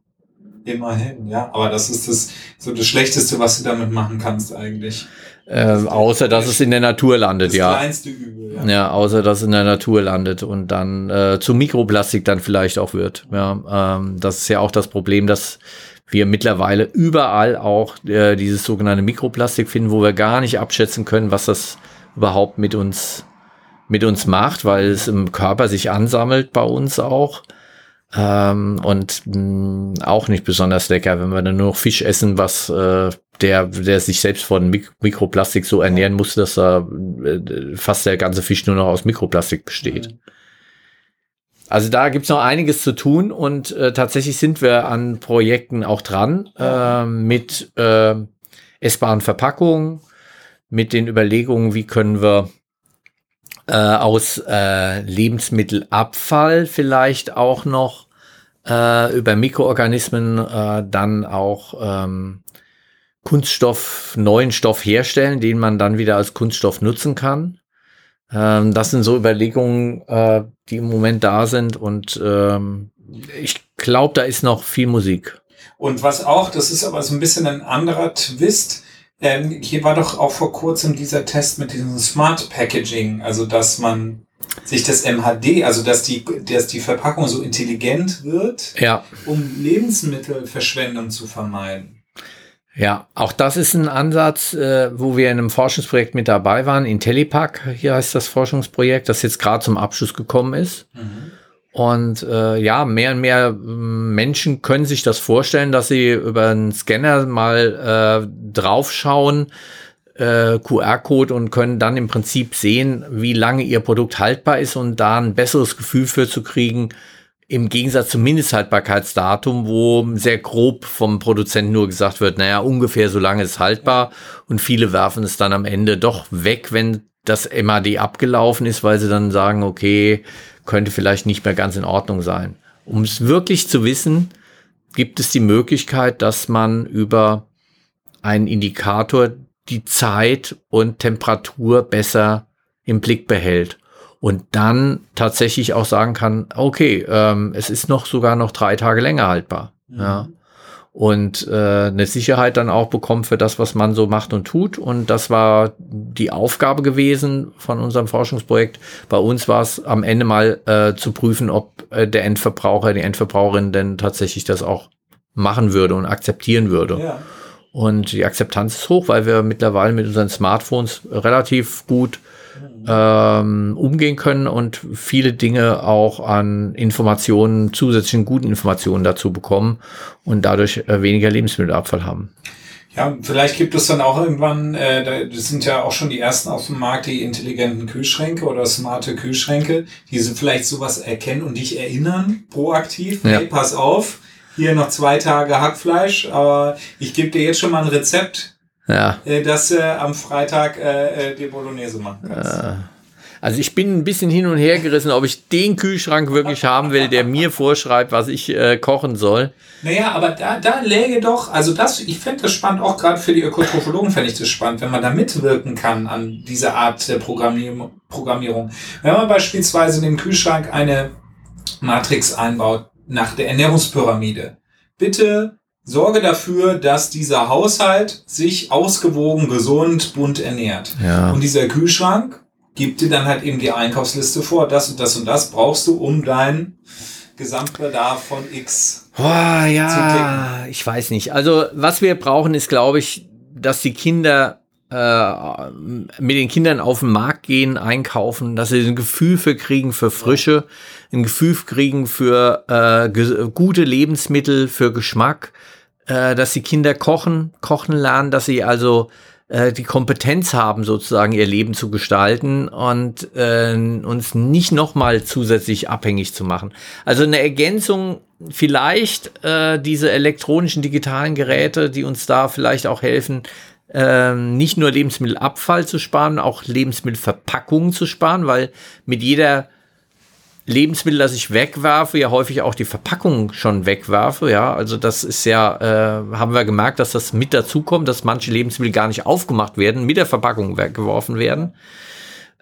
Immerhin, ja. Aber das ist das so das Schlechteste, was du damit machen kannst eigentlich. Äh, außer dass es in der Natur landet, das ja. Kleinste Übel, ja. Ja, außer dass es in der Natur landet und dann äh, zu Mikroplastik dann vielleicht auch wird. Ja, ähm, das ist ja auch das Problem, dass wir mittlerweile überall auch äh, dieses sogenannte Mikroplastik finden, wo wir gar nicht abschätzen können, was das überhaupt mit uns mit uns macht, weil es im Körper sich ansammelt bei uns auch. Ähm, und mh, mm, auch nicht besonders lecker, wenn wir dann nur noch Fisch essen, was äh, der, der sich selbst von Mik Mikroplastik so ernähren muss, dass er äh, fast der ganze Fisch nur noch aus Mikroplastik besteht. Mhm. Also da gibt's noch einiges zu tun und äh, tatsächlich sind wir an Projekten auch dran äh, mit äh, essbaren Verpackungen, mit den Überlegungen, wie können wir äh, aus äh, Lebensmittelabfall vielleicht auch noch äh, über Mikroorganismen äh, dann auch ähm, Kunststoff, neuen Stoff herstellen, den man dann wieder als Kunststoff nutzen kann. Ähm, das sind so Überlegungen, äh, die im Moment da sind und ähm, ich glaube, da ist noch viel Musik. Und was auch, das ist aber so ein bisschen ein anderer Twist. Ähm, hier war doch auch vor kurzem dieser Test mit diesem Smart Packaging, also dass man sich das MHD, also dass die, dass die Verpackung so intelligent wird, ja. um Lebensmittelverschwendung zu vermeiden. Ja, auch das ist ein Ansatz, äh, wo wir in einem Forschungsprojekt mit dabei waren. IntelliPack, hier heißt das Forschungsprojekt, das jetzt gerade zum Abschluss gekommen ist. Mhm. Und äh, ja, mehr und mehr mm, Menschen können sich das vorstellen, dass sie über einen Scanner mal äh, draufschauen, äh, QR-Code und können dann im Prinzip sehen, wie lange ihr Produkt haltbar ist und da ein besseres Gefühl für zu kriegen, im Gegensatz zum Mindesthaltbarkeitsdatum, wo sehr grob vom Produzenten nur gesagt wird, naja, ungefähr so lange ist haltbar und viele werfen es dann am Ende doch weg, wenn das MAD abgelaufen ist, weil sie dann sagen, okay, könnte vielleicht nicht mehr ganz in Ordnung sein. Um es wirklich zu wissen, gibt es die Möglichkeit, dass man über einen Indikator die Zeit und Temperatur besser im Blick behält und dann tatsächlich auch sagen kann, okay, ähm, es ist noch sogar noch drei Tage länger haltbar. Mhm. Ja. Und äh, eine Sicherheit dann auch bekommt für das, was man so macht und tut. Und das war die Aufgabe gewesen von unserem Forschungsprojekt. Bei uns war es am Ende mal äh, zu prüfen, ob äh, der Endverbraucher, die Endverbraucherin denn tatsächlich das auch machen würde und akzeptieren würde. Ja. Und die Akzeptanz ist hoch, weil wir mittlerweile mit unseren Smartphones relativ gut ähm, umgehen können und viele Dinge auch an Informationen, zusätzlichen guten Informationen dazu bekommen und dadurch äh, weniger Lebensmittelabfall haben. Ja, vielleicht gibt es dann auch irgendwann, äh, das sind ja auch schon die ersten auf dem Markt, die intelligenten Kühlschränke oder smarte Kühlschränke, die so vielleicht sowas erkennen und dich erinnern, proaktiv, ja. hey, pass auf, hier noch zwei Tage Hackfleisch, aber ich gebe dir jetzt schon mal ein Rezept, ja. Äh, dass du am Freitag äh, äh, die Bolognese machen kannst. Ja. Also ich bin ein bisschen hin und her gerissen, ob ich den Kühlschrank wirklich haben will, der mir vorschreibt, was ich äh, kochen soll. Naja, aber da, da läge doch, also das, ich fände das spannend, auch gerade für die Ökotrophologen fände ich das spannend, wenn man da mitwirken kann an dieser Art der Programmier Programmierung. Wenn man beispielsweise in den Kühlschrank eine Matrix einbaut nach der Ernährungspyramide. Bitte sorge dafür, dass dieser Haushalt sich ausgewogen, gesund, bunt ernährt. Ja. Und dieser Kühlschrank gibt dir dann halt eben die Einkaufsliste vor, das und das und das brauchst du, um deinen Gesamtbedarf von X Boah, ja, zu decken. Ich weiß nicht. Also was wir brauchen, ist, glaube ich, dass die Kinder äh, mit den Kindern auf den Markt gehen, einkaufen, dass sie ein Gefühl für kriegen für Frische, ein Gefühl kriegen für äh, gute Lebensmittel, für Geschmack, äh, dass die Kinder kochen, kochen lernen, dass sie also äh, die Kompetenz haben, sozusagen ihr Leben zu gestalten und äh, uns nicht nochmal zusätzlich abhängig zu machen. Also eine Ergänzung vielleicht äh, diese elektronischen digitalen Geräte, die uns da vielleicht auch helfen, äh, nicht nur Lebensmittelabfall zu sparen, auch Lebensmittelverpackungen zu sparen, weil mit jeder Lebensmittel, das ich wegwerfe, ja häufig auch die Verpackung schon wegwerfe. Ja, also das ist ja, äh, haben wir gemerkt, dass das mit dazu kommt, dass manche Lebensmittel gar nicht aufgemacht werden, mit der Verpackung weggeworfen werden.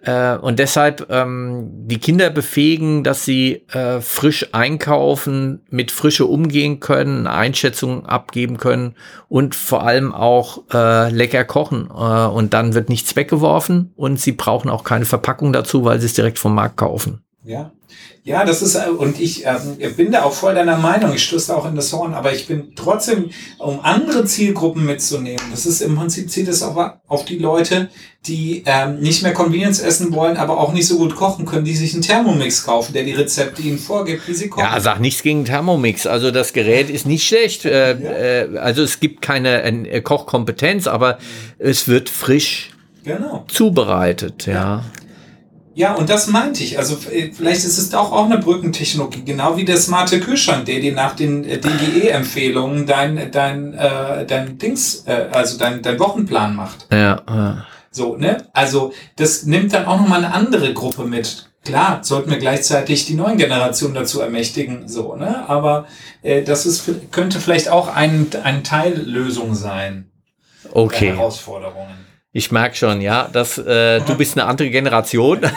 Äh, und deshalb ähm, die Kinder befähigen, dass sie äh, frisch einkaufen, mit Frische umgehen können, Einschätzungen abgeben können und vor allem auch äh, lecker kochen. Äh, und dann wird nichts weggeworfen und sie brauchen auch keine Verpackung dazu, weil sie es direkt vom Markt kaufen. Ja. Ja, das ist, äh, und ich äh, bin da auch voll deiner Meinung, ich stöße auch in das Horn, aber ich bin trotzdem, um andere Zielgruppen mitzunehmen, das ist im Prinzip zieht es auch auf die Leute, die ähm, nicht mehr Convenience essen wollen, aber auch nicht so gut kochen können, die sich einen Thermomix kaufen, der die Rezepte ihnen vorgibt, wie sie kochen. Ja, sag nichts gegen Thermomix, also das Gerät ist nicht schlecht, äh, ja. äh, also es gibt keine äh, Kochkompetenz, aber es wird frisch genau. zubereitet, ja. ja. Ja, und das meinte ich. Also äh, vielleicht ist es auch, auch eine Brückentechnologie, genau wie der smarte Kühlschrank, der dir nach den äh, DGE-Empfehlungen dein, dein, äh, dein Dings, äh, also dein, dein Wochenplan macht. Ja, ja. So, ne? Also das nimmt dann auch nochmal eine andere Gruppe mit. Klar, sollten wir gleichzeitig die neuen Generationen dazu ermächtigen, so, ne? Aber äh, das ist, könnte vielleicht auch ein, ein Teillösung sein. Okay. Herausforderungen. Ich merke schon, ja, dass äh, du bist eine andere Generation. [LAUGHS]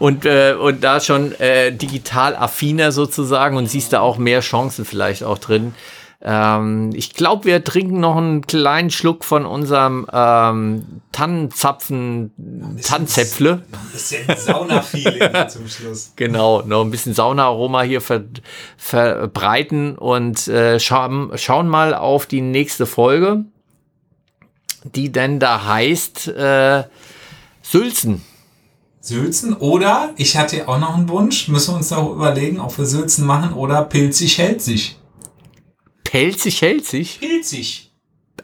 und, äh, und da schon äh, digital affiner sozusagen und siehst da auch mehr Chancen vielleicht auch drin. Ähm, ich glaube, wir trinken noch einen kleinen Schluck von unserem ähm, Tannenzapfen, Tannenzäpfle. Ein bisschen Sauna-Feeling [LAUGHS] zum Schluss. Genau, noch ein bisschen Saunaaroma hier ver, verbreiten und äh, schauen, schauen mal auf die nächste Folge, die denn da heißt äh, Sülzen. Sülzen oder, ich hatte auch noch einen Wunsch, müssen wir uns noch überlegen, ob wir Sülzen machen oder pilzig hält sich. Pelzig hält sich? Pilzig.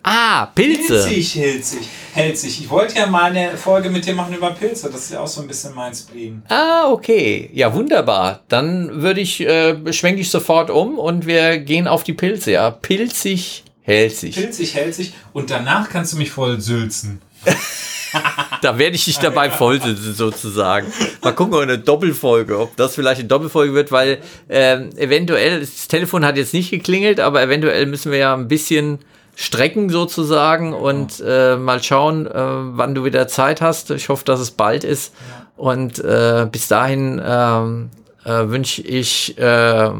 Ah, Pilze. Pilzig hält sich. Hält sich. Ich wollte ja mal eine Folge mit dir machen über Pilze. Das ist ja auch so ein bisschen mein Spleen. Ah, okay. Ja, wunderbar. Dann würde ich, äh, schwenke ich sofort um und wir gehen auf die Pilze. Ja, pilzig hält sich. Pilzig hält sich und danach kannst du mich voll sülzen. [LAUGHS] da werde ich dich dabei vollsitzen, sozusagen. Mal gucken, ob eine Doppelfolge, ob das vielleicht eine Doppelfolge wird, weil ähm, eventuell, das Telefon hat jetzt nicht geklingelt, aber eventuell müssen wir ja ein bisschen strecken sozusagen und äh, mal schauen, äh, wann du wieder Zeit hast. Ich hoffe, dass es bald ist. Und äh, bis dahin ähm, äh, wünsche ich, äh,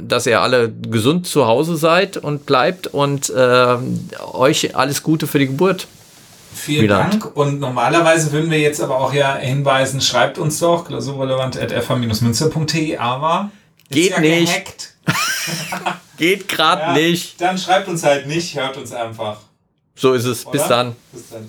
dass ihr alle gesund zu Hause seid und bleibt und äh, euch alles Gute für die Geburt. Vielen Wieland. Dank. Und normalerweise würden wir jetzt aber auch ja hinweisen, schreibt uns doch, klausurrelevant.fh-münster.de, aber ist Geht ja nicht. gehackt. [LAUGHS] Geht gerade Ja, nicht. Dann schreibt uns halt nicht, hört uns einfach. So ist es. Bis oder? dann. Bis dann.